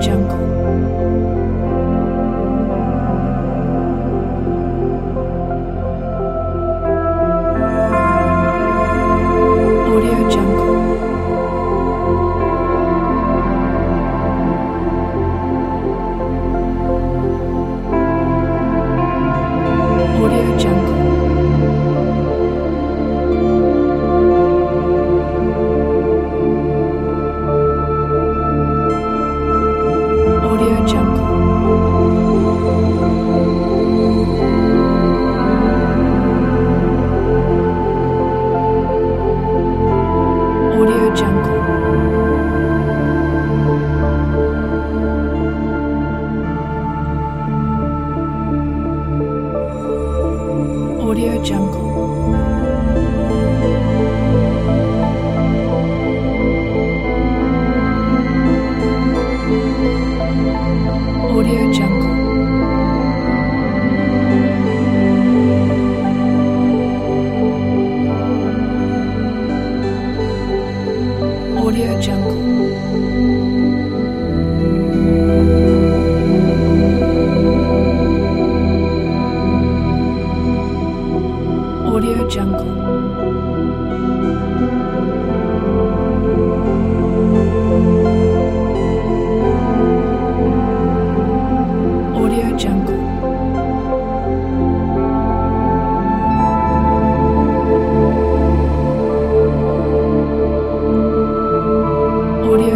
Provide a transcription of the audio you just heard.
Jungle. Audio Jungle. Audio Jungle.